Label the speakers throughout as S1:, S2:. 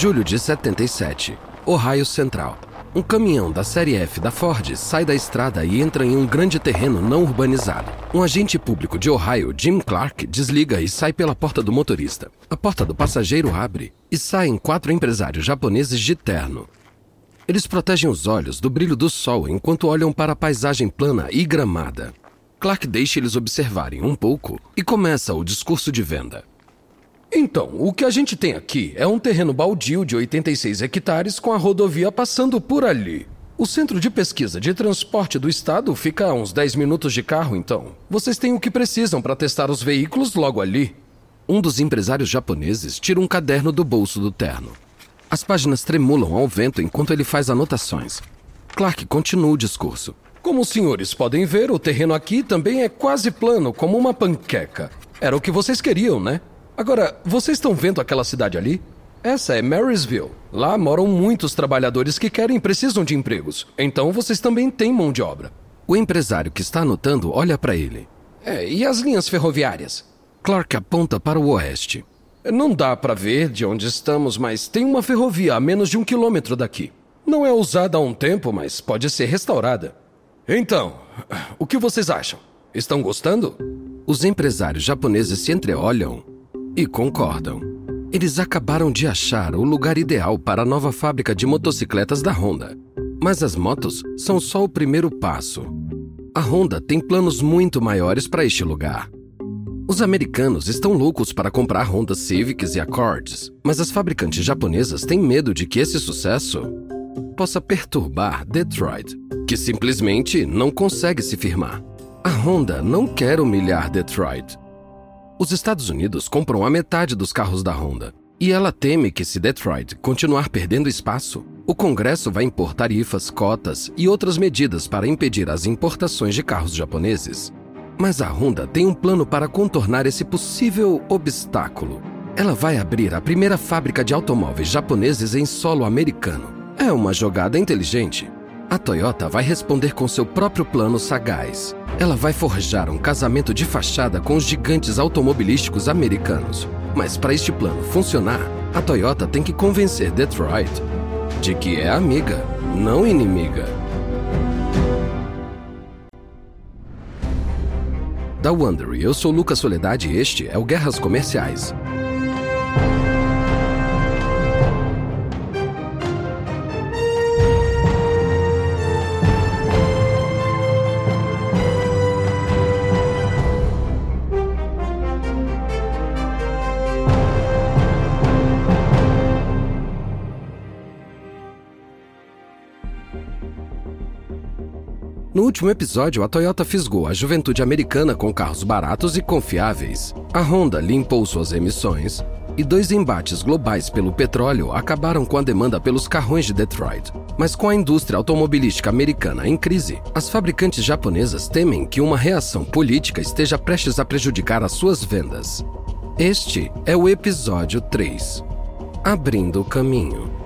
S1: Julho de 77. Ohio Central. Um caminhão da série F da Ford sai da estrada e entra em um grande terreno não urbanizado. Um agente público de Ohio, Jim Clark, desliga e sai pela porta do motorista. A porta do passageiro abre e saem quatro empresários japoneses de terno. Eles protegem os olhos do brilho do sol enquanto olham para a paisagem plana e gramada. Clark deixa eles observarem um pouco e começa o discurso de venda. Então, o que a gente tem aqui é um terreno baldio de 86 hectares com a rodovia passando por ali. O Centro de Pesquisa de Transporte do Estado fica a uns 10 minutos de carro, então. Vocês têm o que precisam para testar os veículos logo ali. Um dos empresários japoneses tira um caderno do bolso do terno. As páginas tremulam ao vento enquanto ele faz anotações. Clark continua o discurso. Como os senhores podem ver, o terreno aqui também é quase plano, como uma panqueca. Era o que vocês queriam, né? Agora, vocês estão vendo aquela cidade ali? Essa é Marysville. Lá moram muitos trabalhadores que querem e precisam de empregos. Então vocês também têm mão de obra. O empresário que está anotando olha para ele. É, e as linhas ferroviárias? Clark aponta para o oeste. Não dá para ver de onde estamos, mas tem uma ferrovia a menos de um quilômetro daqui. Não é usada há um tempo, mas pode ser restaurada. Então, o que vocês acham? Estão gostando? Os empresários japoneses se entreolham e concordam. Eles acabaram de achar o lugar ideal para a nova fábrica de motocicletas da Honda. Mas as motos são só o primeiro passo. A Honda tem planos muito maiores para este lugar. Os americanos estão loucos para comprar Honda Civics e Accords, mas as fabricantes japonesas têm medo de que esse sucesso possa perturbar Detroit, que simplesmente não consegue se firmar. A Honda não quer humilhar Detroit. Os Estados Unidos compram a metade dos carros da Honda. E ela teme que, se Detroit continuar perdendo espaço, o Congresso vai impor tarifas, cotas e outras medidas para impedir as importações de carros japoneses. Mas a Honda tem um plano para contornar esse possível obstáculo. Ela vai abrir a primeira fábrica de automóveis japoneses em solo americano. É uma jogada inteligente. A Toyota vai responder com seu próprio plano sagaz. Ela vai forjar um casamento de fachada com os gigantes automobilísticos americanos. Mas para este plano funcionar, a Toyota tem que convencer Detroit de que é amiga, não inimiga. Da Wondery, eu sou Lucas Soledade e este é o Guerras Comerciais. Último episódio, a Toyota fisgou a juventude americana com carros baratos e confiáveis. A Honda limpou suas emissões. E dois embates globais pelo petróleo acabaram com a demanda pelos carrões de Detroit. Mas com a indústria automobilística americana em crise, as fabricantes japonesas temem que uma reação política esteja prestes a prejudicar as suas vendas. Este é o episódio 3 Abrindo o Caminho.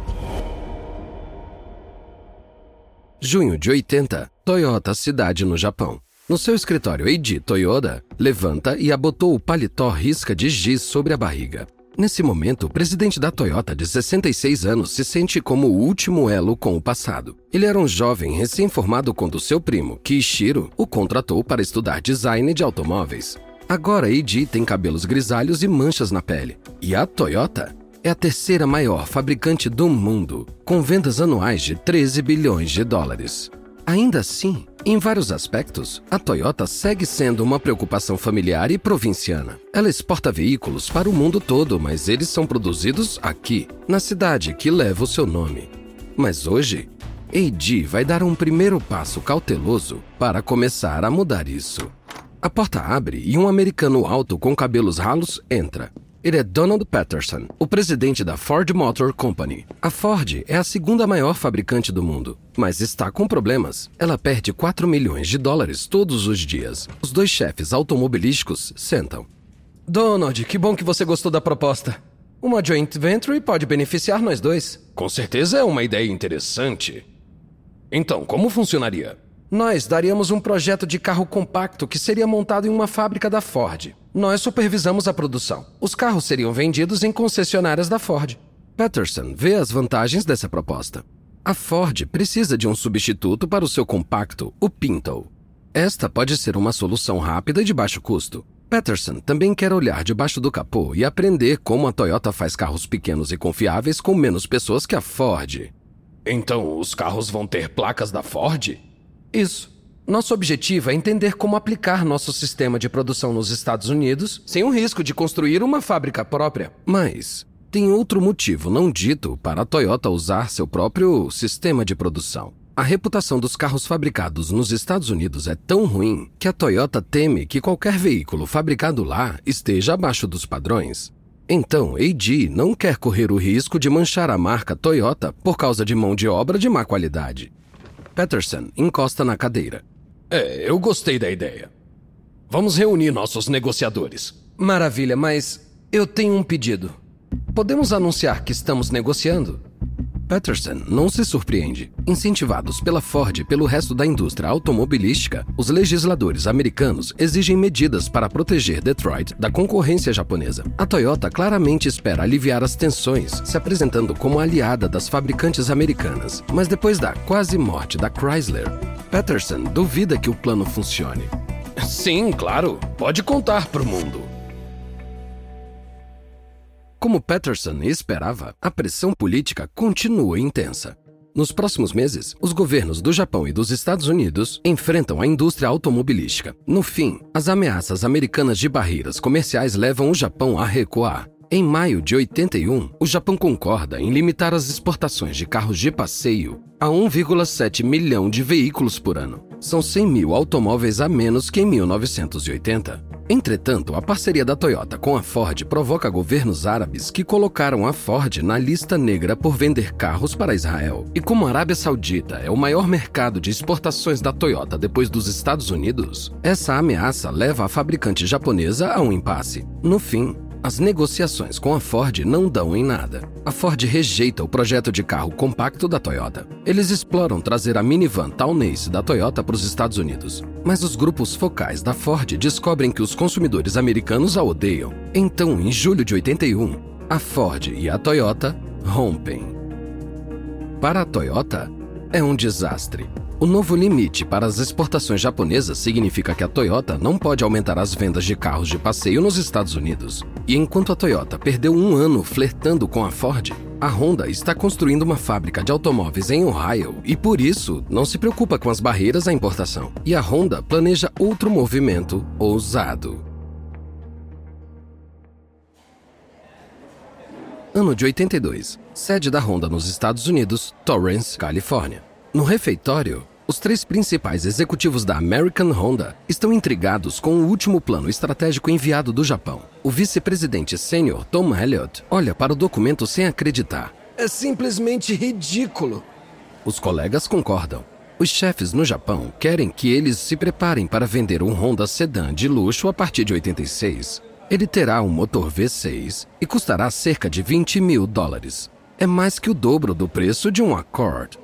S1: Junho de 80, Toyota cidade no Japão. No seu escritório, Eiji Toyoda levanta e abotou o paletó risca de giz sobre a barriga. Nesse momento, o presidente da Toyota, de 66 anos, se sente como o último elo com o passado. Ele era um jovem recém-formado quando seu primo, Kishiro, o contratou para estudar design de automóveis. Agora, Eiji tem cabelos grisalhos e manchas na pele. E a Toyota é a terceira maior fabricante do mundo, com vendas anuais de 13 bilhões de dólares. Ainda assim, em vários aspectos, a Toyota segue sendo uma preocupação familiar e provinciana. Ela exporta veículos para o mundo todo, mas eles são produzidos aqui, na cidade que leva o seu nome. Mas hoje, Eiji vai dar um primeiro passo cauteloso para começar a mudar isso. A porta abre e um americano alto com cabelos ralos entra. Ele é Donald Patterson, o presidente da Ford Motor Company. A Ford é a segunda maior fabricante do mundo, mas está com problemas. Ela perde 4 milhões de dólares todos os dias. Os dois chefes automobilísticos sentam. Donald, que bom que você gostou da proposta. Uma joint venture pode beneficiar nós dois. Com certeza é uma ideia interessante. Então, como funcionaria? Nós daríamos um projeto de carro compacto que seria montado em uma fábrica da Ford. Nós supervisamos a produção. Os carros seriam vendidos em concessionárias da Ford. Patterson vê as vantagens dessa proposta. A Ford precisa de um substituto para o seu compacto, o Pinto. Esta pode ser uma solução rápida e de baixo custo. Patterson também quer olhar debaixo do capô e aprender como a Toyota faz carros pequenos e confiáveis com menos pessoas que a Ford.
S2: Então, os carros vão ter placas da Ford?
S1: Isso. Nosso objetivo é entender como aplicar nosso sistema de produção nos Estados Unidos sem o risco de construir uma fábrica própria. Mas tem outro motivo não dito para a Toyota usar seu próprio sistema de produção. A reputação dos carros fabricados nos Estados Unidos é tão ruim que a Toyota teme que qualquer veículo fabricado lá esteja abaixo dos padrões. Então, AD não quer correr o risco de manchar a marca Toyota por causa de mão de obra de má qualidade. Peterson encosta na cadeira.
S2: É, eu gostei da ideia. Vamos reunir nossos negociadores.
S1: Maravilha, mas eu tenho um pedido. Podemos anunciar que estamos negociando? Peterson não se surpreende. Incentivados pela Ford e pelo resto da indústria automobilística, os legisladores americanos exigem medidas para proteger Detroit da concorrência japonesa. A Toyota claramente espera aliviar as tensões, se apresentando como aliada das fabricantes americanas. Mas depois da quase morte da Chrysler, Peterson duvida que o plano funcione.
S2: Sim, claro. Pode contar para o mundo.
S1: Como Patterson esperava, a pressão política continua intensa. Nos próximos meses, os governos do Japão e dos Estados Unidos enfrentam a indústria automobilística. No fim, as ameaças americanas de barreiras comerciais levam o Japão a recuar. Em maio de 81, o Japão concorda em limitar as exportações de carros de passeio a 1,7 milhão de veículos por ano. São 100 mil automóveis a menos que em 1980. Entretanto, a parceria da Toyota com a Ford provoca governos árabes que colocaram a Ford na lista negra por vender carros para Israel. E como a Arábia Saudita é o maior mercado de exportações da Toyota depois dos Estados Unidos, essa ameaça leva a fabricante japonesa a um impasse. No fim, as negociações com a Ford não dão em nada. A Ford rejeita o projeto de carro compacto da Toyota. Eles exploram trazer a minivan Townace da Toyota para os Estados Unidos. Mas os grupos focais da Ford descobrem que os consumidores americanos a odeiam. Então, em julho de 81, a Ford e a Toyota rompem. Para a Toyota, é um desastre. O novo limite para as exportações japonesas significa que a Toyota não pode aumentar as vendas de carros de passeio nos Estados Unidos. E enquanto a Toyota perdeu um ano flertando com a Ford, a Honda está construindo uma fábrica de automóveis em Ohio e, por isso, não se preocupa com as barreiras à importação. E a Honda planeja outro movimento ousado. Ano de 82. Sede da Honda nos Estados Unidos, Torrance, Califórnia. No refeitório, os três principais executivos da American Honda estão intrigados com o último plano estratégico enviado do Japão. O vice-presidente sênior Tom Elliott olha para o documento sem acreditar.
S3: É simplesmente ridículo.
S1: Os colegas concordam. Os chefes no Japão querem que eles se preparem para vender um Honda Sedan de luxo a partir de 86. Ele terá um motor V6 e custará cerca de 20 mil dólares. É mais que o dobro do preço de um Accord.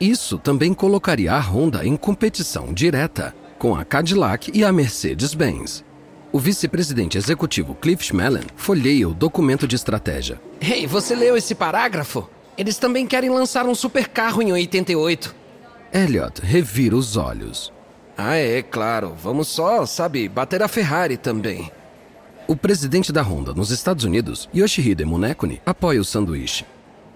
S1: Isso também colocaria a Honda em competição direta com a Cadillac e a Mercedes-Benz. O vice-presidente executivo Cliff Schmeling folheia o documento de estratégia.
S3: Hey, você leu esse parágrafo? Eles também querem lançar um supercarro em 88.
S1: Elliot revira os olhos.
S3: Ah, é, claro. Vamos só, sabe, bater a Ferrari também.
S1: O presidente da Honda nos Estados Unidos, Yoshihide Munekuni, apoia o sanduíche.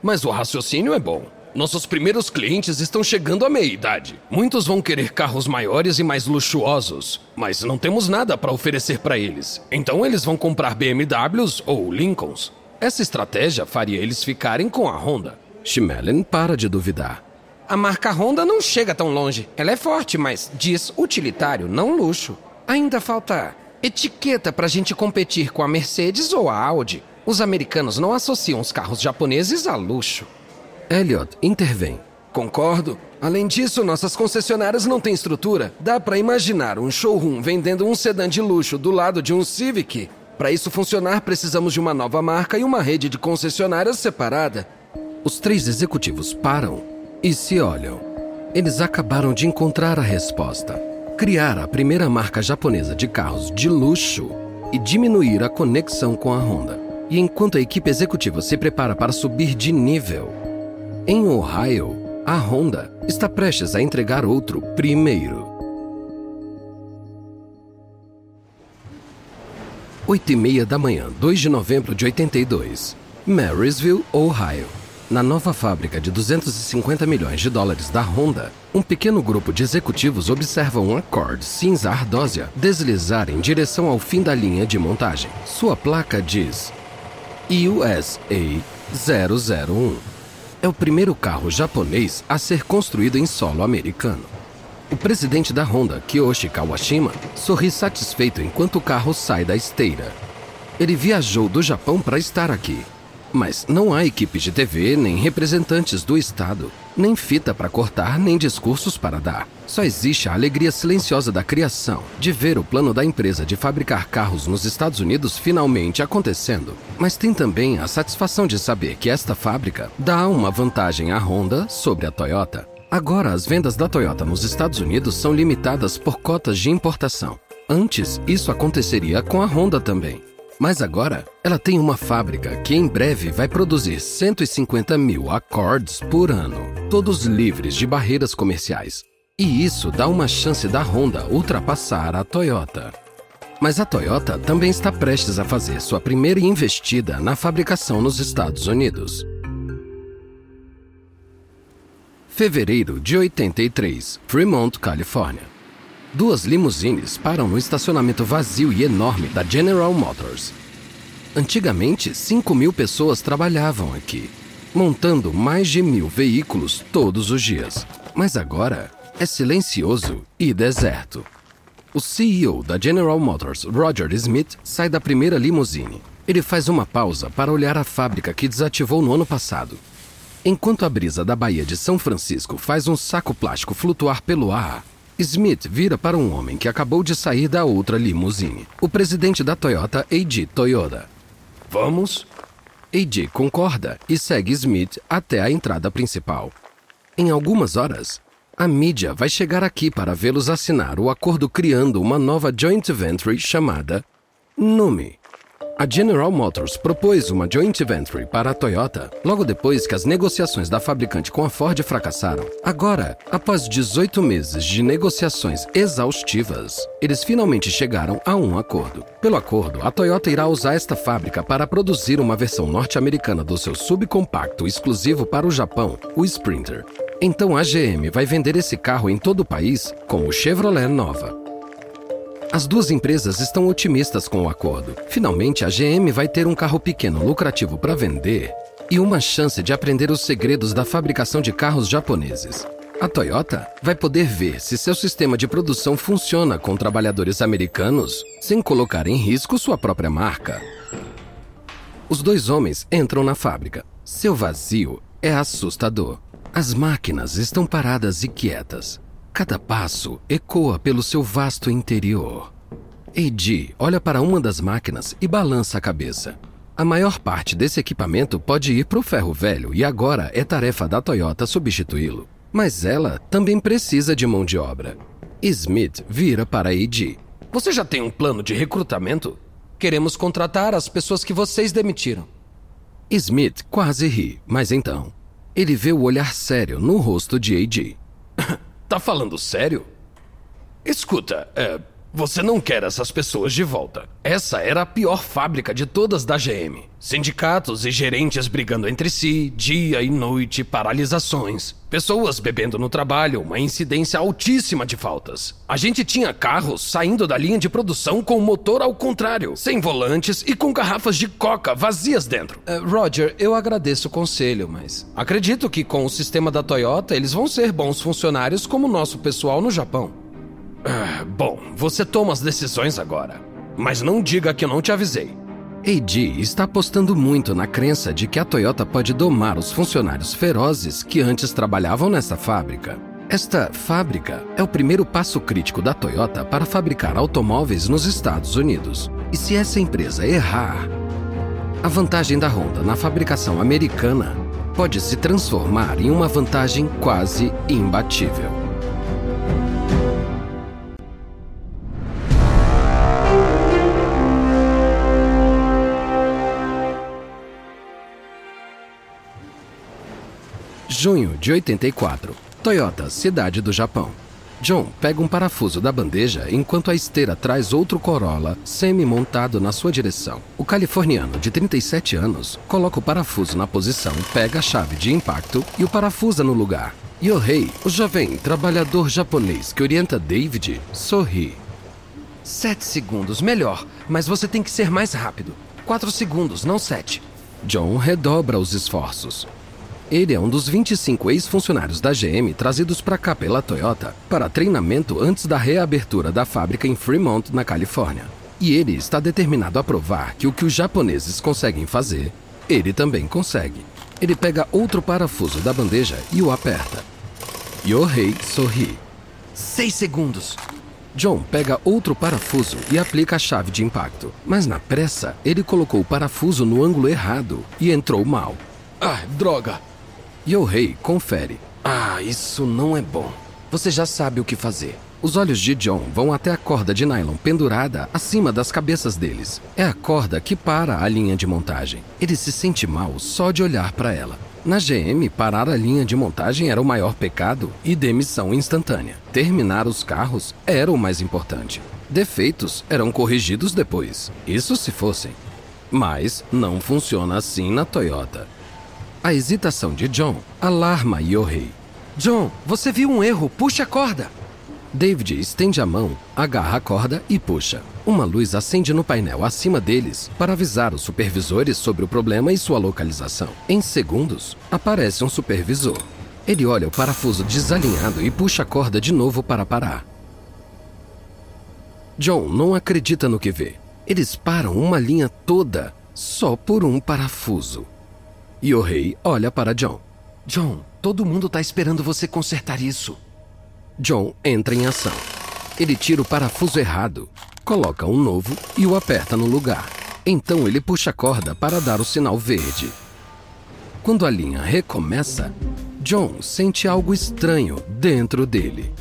S2: Mas o raciocínio é bom. Nossos primeiros clientes estão chegando à meia-idade. Muitos vão querer carros maiores e mais luxuosos, mas não temos nada para oferecer para eles. Então eles vão comprar BMWs ou Lincolns. Essa estratégia faria eles ficarem com a Honda.
S1: Schmeling para de duvidar.
S3: A marca Honda não chega tão longe. Ela é forte, mas diz utilitário, não luxo. Ainda falta etiqueta para a gente competir com a Mercedes ou a Audi. Os americanos não associam os carros japoneses a luxo.
S1: Elliot intervém.
S3: Concordo. Além disso, nossas concessionárias não têm estrutura. Dá para imaginar um showroom vendendo um sedã de luxo do lado de um Civic. Para isso funcionar, precisamos de uma nova marca e uma rede de concessionárias separada.
S1: Os três executivos param e se olham. Eles acabaram de encontrar a resposta: criar a primeira marca japonesa de carros de luxo e diminuir a conexão com a Honda. E enquanto a equipe executiva se prepara para subir de nível, em Ohio, a Honda está prestes a entregar outro primeiro. Oito e meia da manhã, 2 de novembro de 82. Marysville, Ohio. Na nova fábrica de 250 milhões de dólares da Honda, um pequeno grupo de executivos observa um Accord cinza ardósia deslizar em direção ao fim da linha de montagem. Sua placa diz USA 001. É o primeiro carro japonês a ser construído em solo americano. O presidente da Honda, Kiyoshi Kawashima, sorri satisfeito enquanto o carro sai da esteira. Ele viajou do Japão para estar aqui mas não há equipes de TV, nem representantes do Estado, nem fita para cortar, nem discursos para dar. Só existe a alegria silenciosa da criação, de ver o plano da empresa de fabricar carros nos Estados Unidos finalmente acontecendo. Mas tem também a satisfação de saber que esta fábrica dá uma vantagem à Honda sobre a Toyota. Agora, as vendas da Toyota nos Estados Unidos são limitadas por cotas de importação. Antes, isso aconteceria com a Honda também. Mas agora, ela tem uma fábrica que em breve vai produzir 150 mil Accords por ano, todos livres de barreiras comerciais. E isso dá uma chance da Honda ultrapassar a Toyota. Mas a Toyota também está prestes a fazer sua primeira investida na fabricação nos Estados Unidos. Fevereiro de 83, Fremont, Califórnia. Duas limusines param no estacionamento vazio e enorme da General Motors. Antigamente, 5 mil pessoas trabalhavam aqui, montando mais de mil veículos todos os dias. Mas agora é silencioso e deserto. O CEO da General Motors, Roger Smith, sai da primeira limusine. Ele faz uma pausa para olhar a fábrica que desativou no ano passado. Enquanto a brisa da Baía de São Francisco faz um saco plástico flutuar pelo ar, Smith vira para um homem que acabou de sair da outra limusine, o presidente da Toyota, Eiji Toyoda.
S2: Vamos?
S1: Eiji concorda e segue Smith até a entrada principal. Em algumas horas, a mídia vai chegar aqui para vê-los assinar o acordo criando uma nova joint venture chamada NUMI, a General Motors propôs uma joint venture para a Toyota logo depois que as negociações da fabricante com a Ford fracassaram. Agora, após 18 meses de negociações exaustivas, eles finalmente chegaram a um acordo. Pelo acordo, a Toyota irá usar esta fábrica para produzir uma versão norte-americana do seu subcompacto exclusivo para o Japão, o Sprinter. Então a GM vai vender esse carro em todo o país como Chevrolet Nova. As duas empresas estão otimistas com o acordo. Finalmente, a GM vai ter um carro pequeno lucrativo para vender e uma chance de aprender os segredos da fabricação de carros japoneses. A Toyota vai poder ver se seu sistema de produção funciona com trabalhadores americanos sem colocar em risco sua própria marca. Os dois homens entram na fábrica. Seu vazio é assustador. As máquinas estão paradas e quietas. Cada passo ecoa pelo seu vasto interior. Eiji olha para uma das máquinas e balança a cabeça. A maior parte desse equipamento pode ir para o ferro velho e agora é tarefa da Toyota substituí-lo. Mas ela também precisa de mão de obra. Smith vira para Eiji.
S2: Você já tem um plano de recrutamento? Queremos contratar as pessoas que vocês demitiram.
S1: Smith quase ri, mas então ele vê o olhar sério no rosto de Eiji.
S2: Tá falando sério? Escuta, é, você não quer essas pessoas de volta. Essa era a pior fábrica de todas da GM. Sindicatos e gerentes brigando entre si, dia e noite, paralisações. Pessoas bebendo no trabalho, uma incidência altíssima de faltas. A gente tinha carros saindo da linha de produção com o motor ao contrário, sem volantes e com garrafas de coca vazias dentro.
S3: Uh, Roger, eu agradeço o conselho, mas acredito que com o sistema da Toyota eles vão ser bons funcionários como o nosso pessoal no Japão.
S2: Ah, bom, você toma as decisões agora. Mas não diga que eu não te avisei.
S1: Eiji está apostando muito na crença de que a Toyota pode domar os funcionários ferozes que antes trabalhavam nessa fábrica. Esta fábrica é o primeiro passo crítico da Toyota para fabricar automóveis nos Estados Unidos. E se essa empresa errar, a vantagem da Honda na fabricação americana pode se transformar em uma vantagem quase imbatível. Junho de 84. Toyota, cidade do Japão. John pega um parafuso da bandeja enquanto a esteira traz outro Corolla semi-montado na sua direção. O californiano, de 37 anos, coloca o parafuso na posição, pega a chave de impacto e o parafusa no lugar. Yohei, o jovem trabalhador japonês que orienta David, sorri.
S3: Sete segundos, melhor, mas você tem que ser mais rápido. Quatro segundos, não sete.
S1: John redobra os esforços. Ele é um dos 25 ex-funcionários da GM trazidos para cá pela Toyota para treinamento antes da reabertura da fábrica em Fremont, na Califórnia. E ele está determinado a provar que o que os japoneses conseguem fazer, ele também consegue. Ele pega outro parafuso da bandeja e o aperta. Yohei sorri.
S3: Seis segundos.
S1: John pega outro parafuso e aplica a chave de impacto. Mas na pressa, ele colocou o parafuso no ângulo errado e entrou mal.
S2: Ah, droga!
S1: Yohei confere.
S3: Ah, isso não é bom. Você já sabe o que fazer.
S1: Os olhos de John vão até a corda de nylon pendurada acima das cabeças deles. É a corda que para a linha de montagem. Ele se sente mal só de olhar para ela. Na GM, parar a linha de montagem era o maior pecado e demissão instantânea. Terminar os carros era o mais importante. Defeitos eram corrigidos depois, isso se fossem. Mas não funciona assim na Toyota. A hesitação de John alarma Yohei.
S3: John, você viu um erro, puxa a corda.
S1: David estende a mão, agarra a corda e puxa. Uma luz acende no painel acima deles para avisar os supervisores sobre o problema e sua localização. Em segundos, aparece um supervisor. Ele olha o parafuso desalinhado e puxa a corda de novo para parar. John não acredita no que vê. Eles param uma linha toda só por um parafuso. E o rei olha para John.
S3: John, todo mundo está esperando você consertar isso.
S1: John entra em ação. Ele tira o parafuso errado, coloca um novo e o aperta no lugar. Então ele puxa a corda para dar o sinal verde. Quando a linha recomeça, John sente algo estranho dentro dele.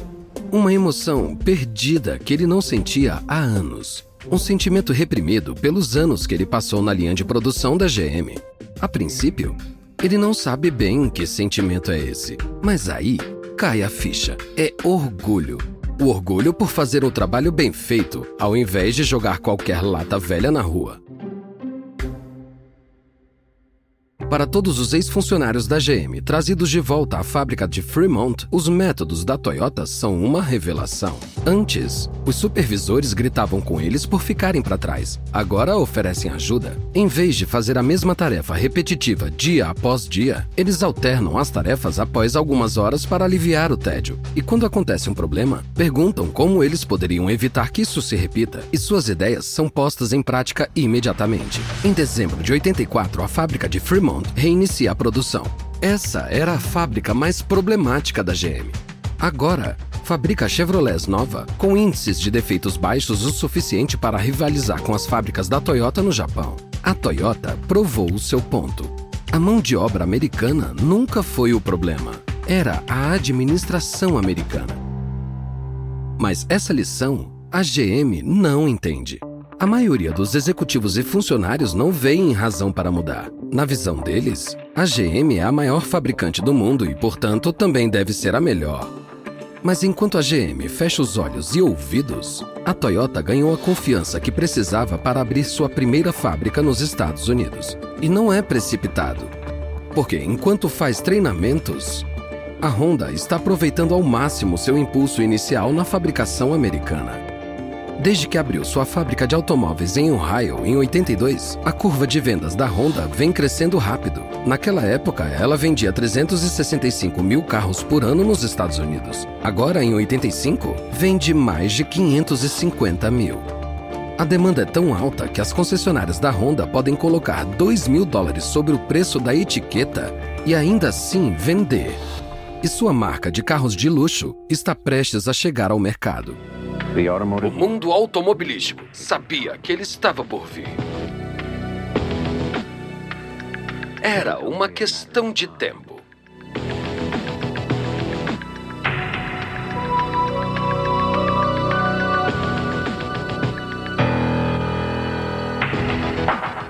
S1: Uma emoção perdida que ele não sentia há anos. Um sentimento reprimido pelos anos que ele passou na linha de produção da GM. A princípio, ele não sabe bem que sentimento é esse, mas aí cai a ficha. É orgulho. O orgulho por fazer o trabalho bem feito, ao invés de jogar qualquer lata velha na rua. Para todos os ex-funcionários da GM trazidos de volta à fábrica de Fremont, os métodos da Toyota são uma revelação. Antes, os supervisores gritavam com eles por ficarem para trás. Agora oferecem ajuda. Em vez de fazer a mesma tarefa repetitiva dia após dia, eles alternam as tarefas após algumas horas para aliviar o tédio. E quando acontece um problema, perguntam como eles poderiam evitar que isso se repita, e suas ideias são postas em prática imediatamente. Em dezembro de 84, a fábrica de Fremont reinicia a produção. Essa era a fábrica mais problemática da GM. Agora, fabrica Chevrolet nova com índices de defeitos baixos o suficiente para rivalizar com as fábricas da Toyota no Japão. A Toyota provou o seu ponto. A mão de obra americana nunca foi o problema, era a administração americana. Mas essa lição a GM não entende. A maioria dos executivos e funcionários não veem razão para mudar. Na visão deles, a GM é a maior fabricante do mundo e, portanto, também deve ser a melhor. Mas enquanto a GM fecha os olhos e ouvidos, a Toyota ganhou a confiança que precisava para abrir sua primeira fábrica nos Estados Unidos. E não é precipitado. Porque enquanto faz treinamentos, a Honda está aproveitando ao máximo seu impulso inicial na fabricação americana. Desde que abriu sua fábrica de automóveis em Ohio em 82, a curva de vendas da Honda vem crescendo rápido. Naquela época, ela vendia 365 mil carros por ano nos Estados Unidos. Agora, em 85, vende mais de 550 mil. A demanda é tão alta que as concessionárias da Honda podem colocar 2 mil dólares sobre o preço da etiqueta e ainda assim vender. E sua marca de carros de luxo está prestes a chegar ao mercado.
S2: O mundo automobilístico sabia que ele estava por vir. Era uma questão de tempo.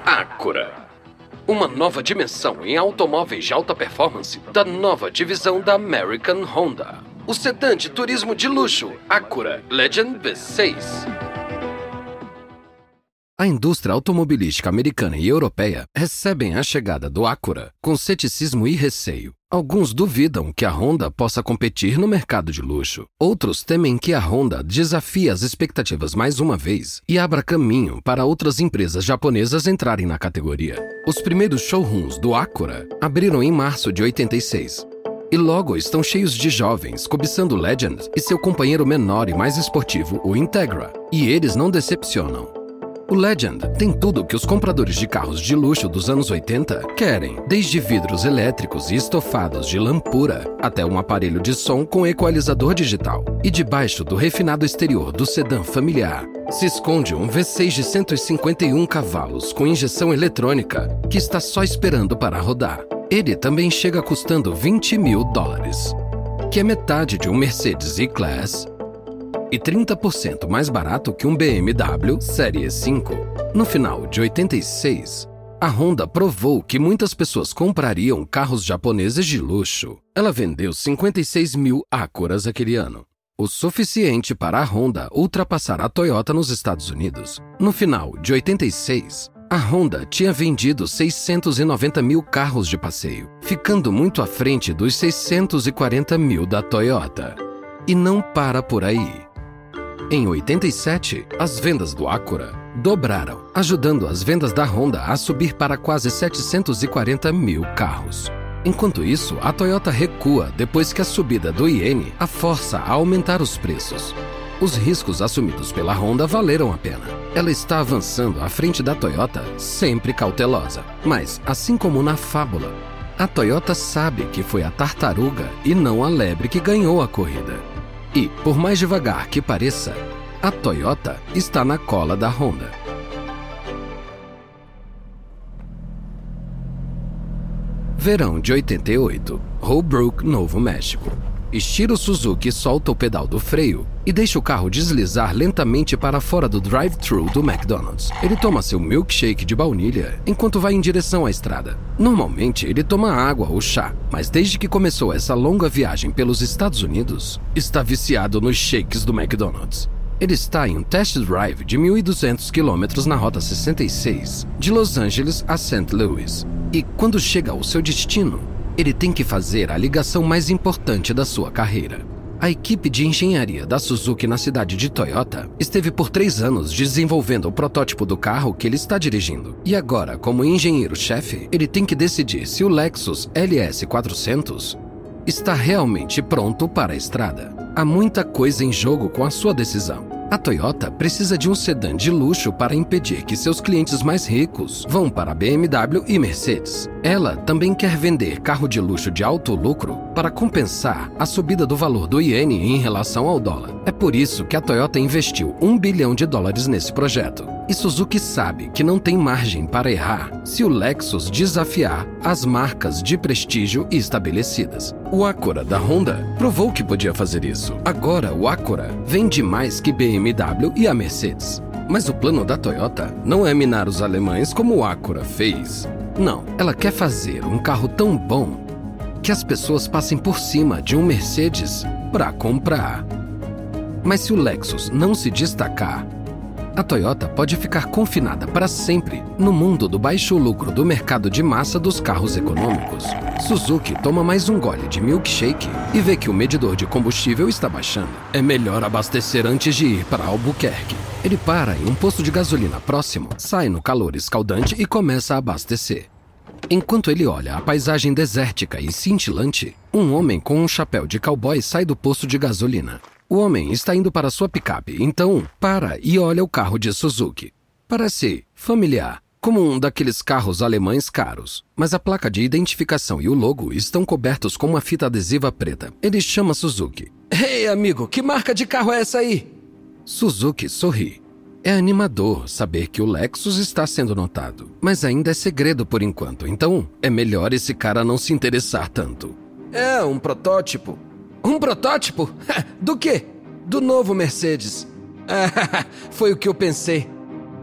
S2: Acura.
S1: uma nova dimensão em automóveis de alta performance da nova divisão da American Honda. O sedã de turismo de luxo Acura Legend V6. A indústria automobilística americana e europeia recebem a chegada do Acura com ceticismo e receio. Alguns duvidam que a Honda possa competir no mercado de luxo. Outros temem que a Honda desafie as expectativas mais uma vez e abra caminho para outras empresas japonesas entrarem na categoria. Os primeiros showrooms do Acura abriram em março de 86. E logo estão cheios de jovens cobiçando o Legend e seu companheiro menor e mais esportivo, o Integra. E eles não decepcionam. O Legend tem tudo que os compradores de carros de luxo dos anos 80 querem, desde vidros elétricos e estofados de lã pura até um aparelho de som com equalizador digital. E debaixo do refinado exterior do sedã familiar se esconde um V6 de 151 cavalos com injeção eletrônica que está só esperando para rodar. Ele também chega custando 20 mil dólares, que é metade de um Mercedes E-Class e 30% mais barato que um BMW Série 5. No final de 86, a Honda provou que muitas pessoas comprariam carros japoneses de luxo. Ela vendeu 56 mil Acuras aquele ano, o suficiente para a Honda ultrapassar a Toyota nos Estados Unidos. No final de 86, a Honda tinha vendido 690 mil carros de passeio, ficando muito à frente dos 640 mil da Toyota. E não para por aí. Em 87, as vendas do Acura dobraram, ajudando as vendas da Honda a subir para quase 740 mil carros. Enquanto isso, a Toyota recua depois que a subida do iene a força a aumentar os preços. Os riscos assumidos pela Honda valeram a pena. Ela está avançando à frente da Toyota, sempre cautelosa. Mas, assim como na fábula, a Toyota sabe que foi a tartaruga e não a lebre que ganhou a corrida. E, por mais devagar que pareça, a Toyota está na cola da Honda. Verão de 88, Holbrook, Novo México. Estira o Suzuki solta o pedal do freio e deixa o carro deslizar lentamente para fora do drive-thru do McDonald's. Ele toma seu milkshake de baunilha enquanto vai em direção à estrada. Normalmente ele toma água ou chá, mas desde que começou essa longa viagem pelos Estados Unidos, está viciado nos shakes do McDonald's. Ele está em um test drive de 1.200 quilômetros na Rota 66, de Los Angeles a St. Louis. E quando chega ao seu destino, ele tem que fazer a ligação mais importante da sua carreira. A equipe de engenharia da Suzuki na cidade de Toyota esteve por três anos desenvolvendo o protótipo do carro que ele está dirigindo. E agora, como engenheiro-chefe, ele tem que decidir se o Lexus LS400 está realmente pronto para a estrada. Há muita coisa em jogo com a sua decisão. A Toyota precisa de um sedã de luxo para impedir que seus clientes mais ricos vão para BMW e Mercedes. Ela também quer vender carro de luxo de alto lucro para compensar a subida do valor do iene em relação ao dólar. É por isso que a Toyota investiu um bilhão de dólares nesse projeto. E Suzuki sabe que não tem margem para errar se o Lexus desafiar as marcas de prestígio estabelecidas. O Acura da Honda provou que podia fazer isso. Agora o Acura vende mais que BMW e a Mercedes. Mas o plano da Toyota não é minar os alemães como o Acura fez. Não, ela quer fazer um carro tão bom que as pessoas passem por cima de um Mercedes para comprar. Mas se o Lexus não se destacar, a Toyota pode ficar confinada para sempre no mundo do baixo lucro do mercado de massa dos carros econômicos. Suzuki toma mais um gole de milkshake e vê que o medidor de combustível está baixando. É melhor abastecer antes de ir para Albuquerque. Ele para em um posto de gasolina próximo, sai no calor escaldante e começa a abastecer. Enquanto ele olha a paisagem desértica e cintilante, um homem com um chapéu de cowboy sai do posto de gasolina. O homem está indo para sua picape, então para e olha o carro de Suzuki. Parece familiar, como um daqueles carros alemães caros, mas a placa de identificação e o logo estão cobertos com uma fita adesiva preta. Ele chama Suzuki.
S3: Ei, hey, amigo, que marca de carro é essa aí?
S1: Suzuki sorri. É animador saber que o Lexus está sendo notado, mas ainda é segredo por enquanto, então é melhor esse cara não se interessar tanto.
S3: É um protótipo. Um protótipo? Do quê? Do novo Mercedes. foi o que eu pensei.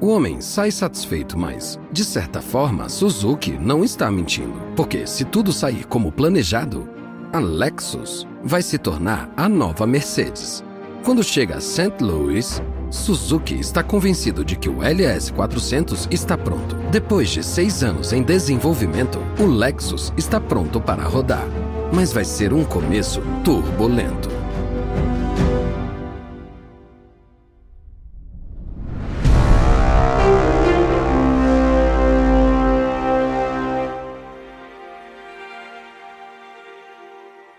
S1: O homem sai satisfeito, mas, de certa forma, Suzuki não está mentindo. Porque se tudo sair como planejado, a Lexus vai se tornar a nova Mercedes. Quando chega a St. Louis, Suzuki está convencido de que o LS400 está pronto. Depois de seis anos em desenvolvimento, o Lexus está pronto para rodar. Mas vai ser um começo turbulento.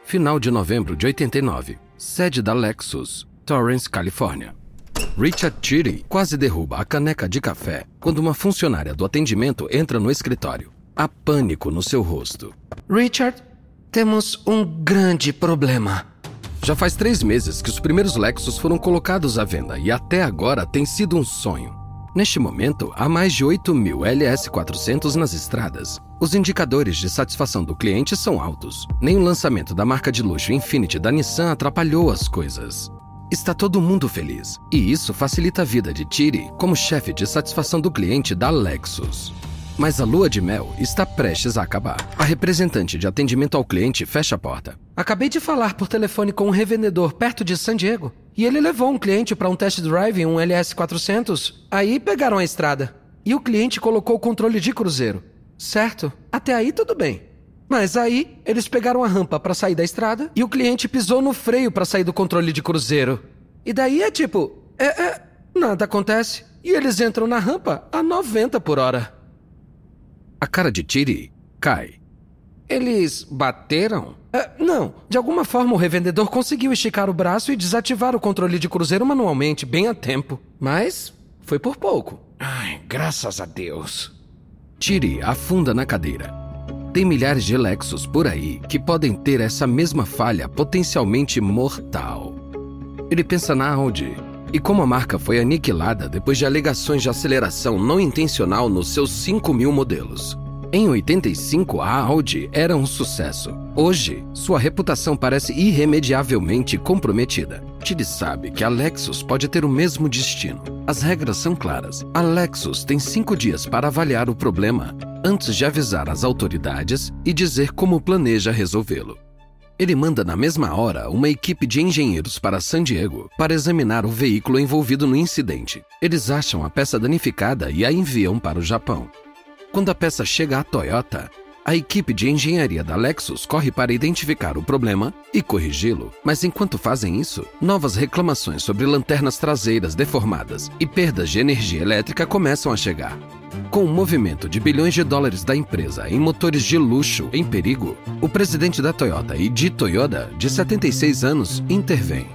S1: Final de novembro de 89. Sede da Lexus, Torrance, Califórnia. Richard Chitty quase derruba a caneca de café quando uma funcionária do atendimento entra no escritório. Há pânico no seu rosto.
S3: Richard, temos um grande problema.
S1: Já faz três meses que os primeiros Lexus foram colocados à venda e até agora tem sido um sonho. Neste momento, há mais de 8 mil LS400 nas estradas. Os indicadores de satisfação do cliente são altos. Nem o lançamento da marca de luxo Infiniti da Nissan atrapalhou as coisas. Está todo mundo feliz, e isso facilita a vida de Tiri como chefe de satisfação do cliente da Lexus. Mas a lua de mel está prestes a acabar. A representante de atendimento ao cliente fecha a porta.
S3: Acabei de falar por telefone com um revendedor perto de San Diego. E ele levou um cliente para um test drive em um LS400. Aí pegaram a estrada. E o cliente colocou o controle de cruzeiro. Certo? Até aí tudo bem. Mas aí eles pegaram a rampa para sair da estrada e o cliente pisou no freio para sair do controle de cruzeiro. E daí é tipo, é, é, nada acontece. E eles entram na rampa a 90 por hora.
S1: A cara de Tiri cai.
S3: Eles bateram? É, não. De alguma forma o revendedor conseguiu esticar o braço e desativar o controle de cruzeiro manualmente, bem a tempo. Mas foi por pouco.
S2: Ai, graças a Deus.
S1: Tiri afunda na cadeira. Tem milhares de Lexus por aí que podem ter essa mesma falha potencialmente mortal. Ele pensa na Audi e como a marca foi aniquilada depois de alegações de aceleração não intencional nos seus 5 mil modelos. Em 85, a Audi era um sucesso. Hoje, sua reputação parece irremediavelmente comprometida. Tilly sabe que a Lexus pode ter o mesmo destino. As regras são claras. A Lexus tem cinco dias para avaliar o problema antes de avisar as autoridades e dizer como planeja resolvê-lo. Ele manda na mesma hora uma equipe de engenheiros para San Diego para examinar o veículo envolvido no incidente. Eles acham a peça danificada e a enviam para o Japão. Quando a peça chega à Toyota, a equipe de engenharia da Lexus corre para identificar o problema e corrigi-lo, mas enquanto fazem isso, novas reclamações sobre lanternas traseiras deformadas e perdas de energia elétrica começam a chegar. Com o movimento de bilhões de dólares da empresa em motores de luxo em perigo, o presidente da Toyota, Iji Toyoda, de 76 anos, intervém.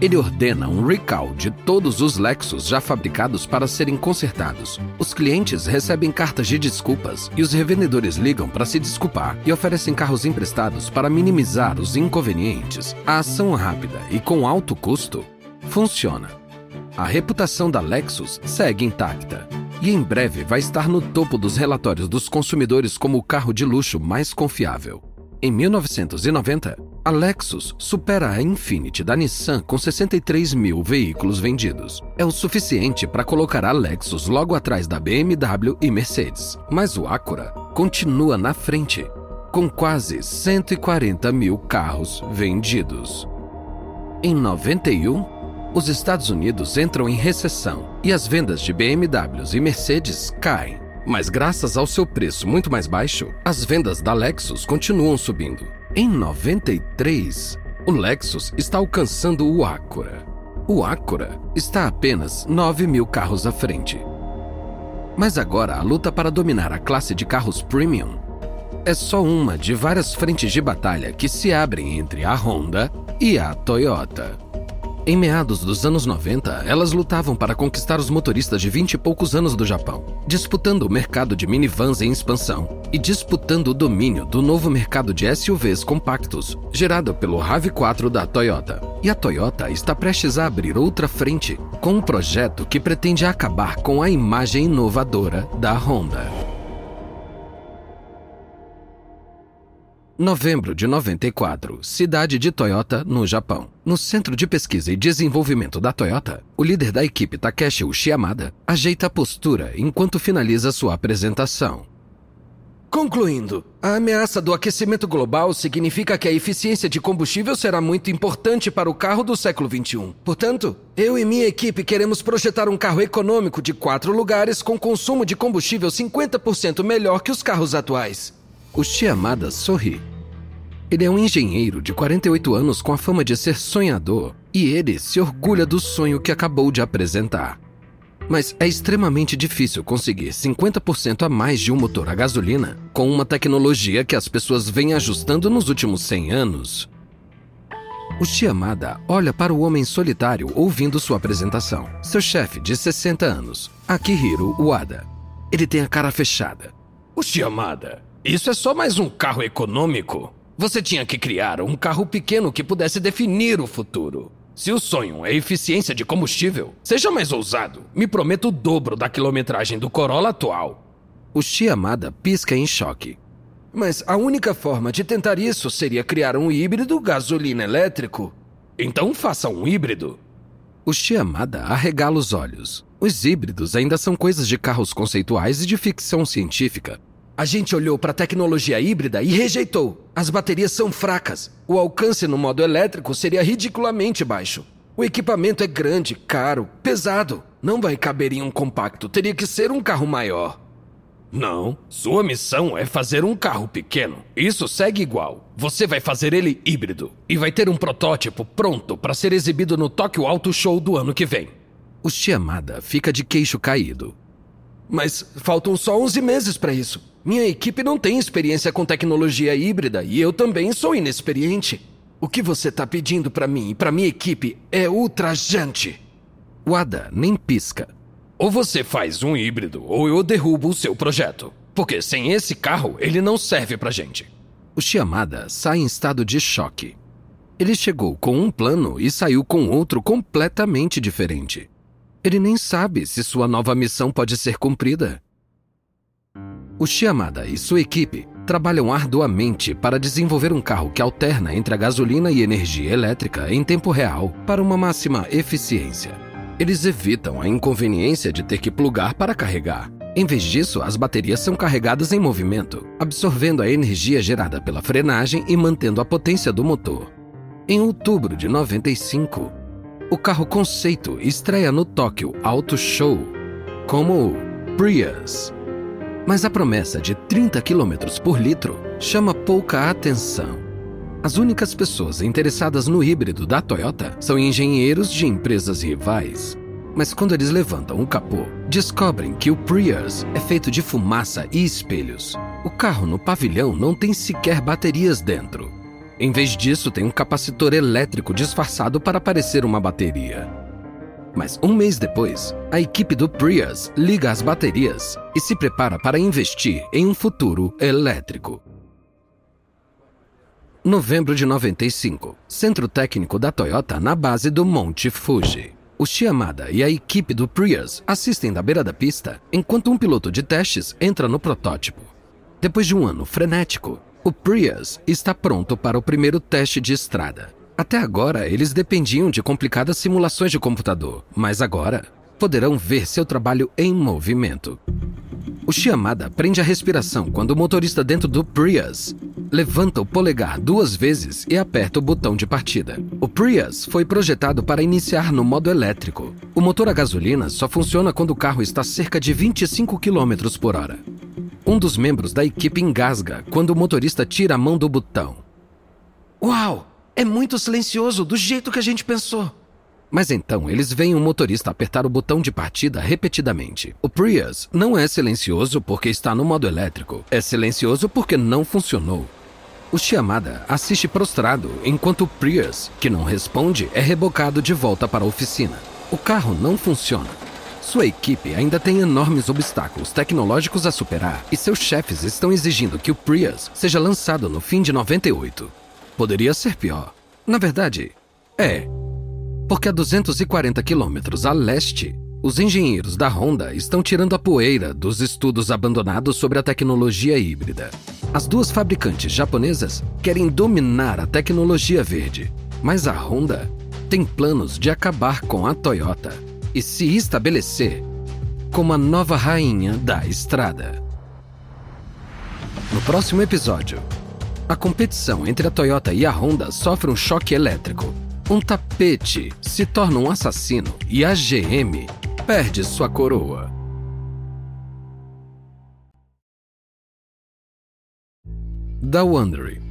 S1: Ele ordena um recall de todos os Lexus já fabricados para serem consertados. Os clientes recebem cartas de desculpas e os revendedores ligam para se desculpar e oferecem carros emprestados para minimizar os inconvenientes. A ação rápida e com alto custo funciona. A reputação da Lexus segue intacta e em breve vai estar no topo dos relatórios dos consumidores como o carro de luxo mais confiável. Em 1990, a Lexus supera a Infiniti da Nissan com 63 mil veículos vendidos. É o suficiente para colocar a Lexus logo atrás da BMW e Mercedes. Mas o Acura continua na frente, com quase 140 mil carros vendidos. Em 91, os Estados Unidos entram em recessão e as vendas de BMWs e Mercedes caem. Mas graças ao seu preço muito mais baixo, as vendas da Lexus continuam subindo. Em 93, o Lexus está alcançando o Acura. O Acura está apenas 9 mil carros à frente. Mas agora a luta para dominar a classe de carros premium é só uma de várias frentes de batalha que se abrem entre a Honda e a Toyota. Em meados dos anos 90, elas lutavam para conquistar os motoristas de 20 e poucos anos do Japão, disputando o mercado de minivans em expansão e disputando o domínio do novo mercado de SUVs compactos, gerado pelo RAV4 da Toyota. E a Toyota está prestes a abrir outra frente com um projeto que pretende acabar com a imagem inovadora da Honda. Novembro de 94, cidade de Toyota, no Japão. No Centro de Pesquisa e Desenvolvimento da Toyota, o líder da equipe Takeshi Ushiyamada ajeita a postura enquanto finaliza sua apresentação.
S2: Concluindo, a ameaça do aquecimento global significa que a eficiência de combustível será muito importante para o carro do século XXI. Portanto, eu e minha equipe queremos projetar um carro econômico de quatro lugares com consumo de combustível 50% melhor que os carros atuais.
S1: O Chiamada sorri. Ele é um engenheiro de 48 anos com a fama de ser sonhador e ele se orgulha do sonho que acabou de apresentar. Mas é extremamente difícil conseguir 50% a mais de um motor a gasolina com uma tecnologia que as pessoas vêm ajustando nos últimos 100 anos. O Chiamada olha para o homem solitário ouvindo sua apresentação. Seu chefe, de 60 anos, Akihiro Wada. Ele tem a cara fechada.
S2: O Chiamada, isso é só mais um carro econômico. Você tinha que criar um carro pequeno que pudesse definir o futuro. Se o sonho é eficiência de combustível, seja mais ousado. Me prometo o dobro da quilometragem do Corolla atual.
S1: O Chiamada pisca em choque.
S2: Mas a única forma de tentar isso seria criar um híbrido gasolina elétrico. Então faça um híbrido.
S1: O Chiamada arregala os olhos. Os híbridos ainda são coisas de carros conceituais e de ficção científica.
S2: A gente olhou para a tecnologia híbrida e rejeitou. As baterias são fracas. O alcance no modo elétrico seria ridiculamente baixo. O equipamento é grande, caro, pesado. Não vai caber em um compacto, teria que ser um carro maior. Não, sua missão é fazer um carro pequeno. Isso segue igual. Você vai fazer ele híbrido e vai ter um protótipo pronto para ser exibido no Tokyo Auto Show do ano que vem.
S1: O Chiamada fica de queixo caído.
S2: Mas faltam só 11 meses para isso. Minha equipe não tem experiência com tecnologia híbrida e eu também sou inexperiente. O que você está pedindo para mim e para minha equipe é ultrajante.
S1: Wada nem pisca.
S2: Ou você faz um híbrido ou eu derrubo o seu projeto. Porque sem esse carro ele não serve pra gente.
S1: O Chiamada sai em estado de choque. Ele chegou com um plano e saiu com outro completamente diferente. Ele nem sabe se sua nova missão pode ser cumprida. O Chiamada e sua equipe trabalham arduamente para desenvolver um carro que alterna entre a gasolina e energia elétrica em tempo real para uma máxima eficiência. Eles evitam a inconveniência de ter que plugar para carregar. Em vez disso, as baterias são carregadas em movimento, absorvendo a energia gerada pela frenagem e mantendo a potência do motor. Em outubro de 95, o carro conceito estreia no Tokyo Auto Show como Prius. Mas a promessa de 30 km por litro chama pouca atenção. As únicas pessoas interessadas no híbrido da Toyota são engenheiros de empresas rivais. Mas quando eles levantam o capô, descobrem que o Prius é feito de fumaça e espelhos. O carro no pavilhão não tem sequer baterias dentro. Em vez disso, tem um capacitor elétrico disfarçado para parecer uma bateria. Mas um mês depois, a equipe do Prius liga as baterias e se prepara para investir em um futuro elétrico. Novembro de 95, Centro Técnico da Toyota na base do Monte Fuji. O Chiamada e a equipe do Prius assistem da beira da pista enquanto um piloto de testes entra no protótipo. Depois de um ano frenético, o Prius está pronto para o primeiro teste de estrada. Até agora, eles dependiam de complicadas simulações de computador, mas agora poderão ver seu trabalho em movimento. O Chiamada prende a respiração quando o motorista dentro do Prius levanta o polegar duas vezes e aperta o botão de partida. O Prius foi projetado para iniciar no modo elétrico. O motor a gasolina só funciona quando o carro está a cerca de 25 km por hora. Um dos membros da equipe engasga quando o motorista tira a mão do botão.
S3: Uau! É muito silencioso, do jeito que a gente pensou.
S1: Mas então eles veem o motorista apertar o botão de partida repetidamente. O Prius não é silencioso porque está no modo elétrico, é silencioso porque não funcionou. O Chiamada assiste prostrado enquanto o Prius, que não responde, é rebocado de volta para a oficina. O carro não funciona. Sua equipe ainda tem enormes obstáculos tecnológicos a superar e seus chefes estão exigindo que o Prius seja lançado no fim de 98. Poderia ser pior. Na verdade, é. Porque a 240 quilômetros a leste, os engenheiros da Honda estão tirando a poeira dos estudos abandonados sobre a tecnologia híbrida. As duas fabricantes japonesas querem dominar a tecnologia verde, mas a Honda tem planos de acabar com a Toyota e se estabelecer como a nova rainha da estrada. No próximo episódio, a competição entre a Toyota e a Honda sofre um choque elétrico. Um tapete se torna um assassino e a GM perde sua coroa. Da Wondery.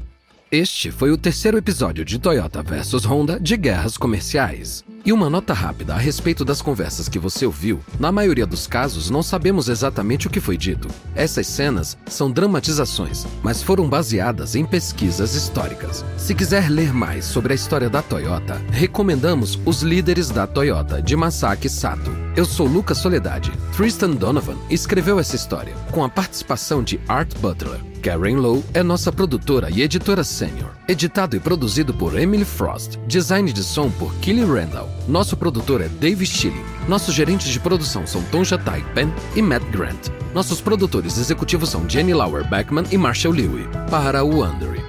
S1: Este foi o terceiro episódio de Toyota vs Honda de Guerras Comerciais. E uma nota rápida a respeito das conversas que você ouviu: na maioria dos casos, não sabemos exatamente o que foi dito. Essas cenas são dramatizações, mas foram baseadas em pesquisas históricas. Se quiser ler mais sobre a história da Toyota, recomendamos Os Líderes da Toyota, de Masaki Sato. Eu sou Lucas Soledade. Tristan Donovan escreveu essa história, com a participação de Art Butler. Karen Lowe é nossa produtora e editora sênior. Editado e produzido por Emily Frost. Design de som por Killy Randall. Nosso produtor é Dave Schilling. Nossos gerentes de produção são Tom Jatai Penn e Matt Grant. Nossos produtores executivos são Jenny Lauer Beckman e Marshall Lewy. Para o Wondery.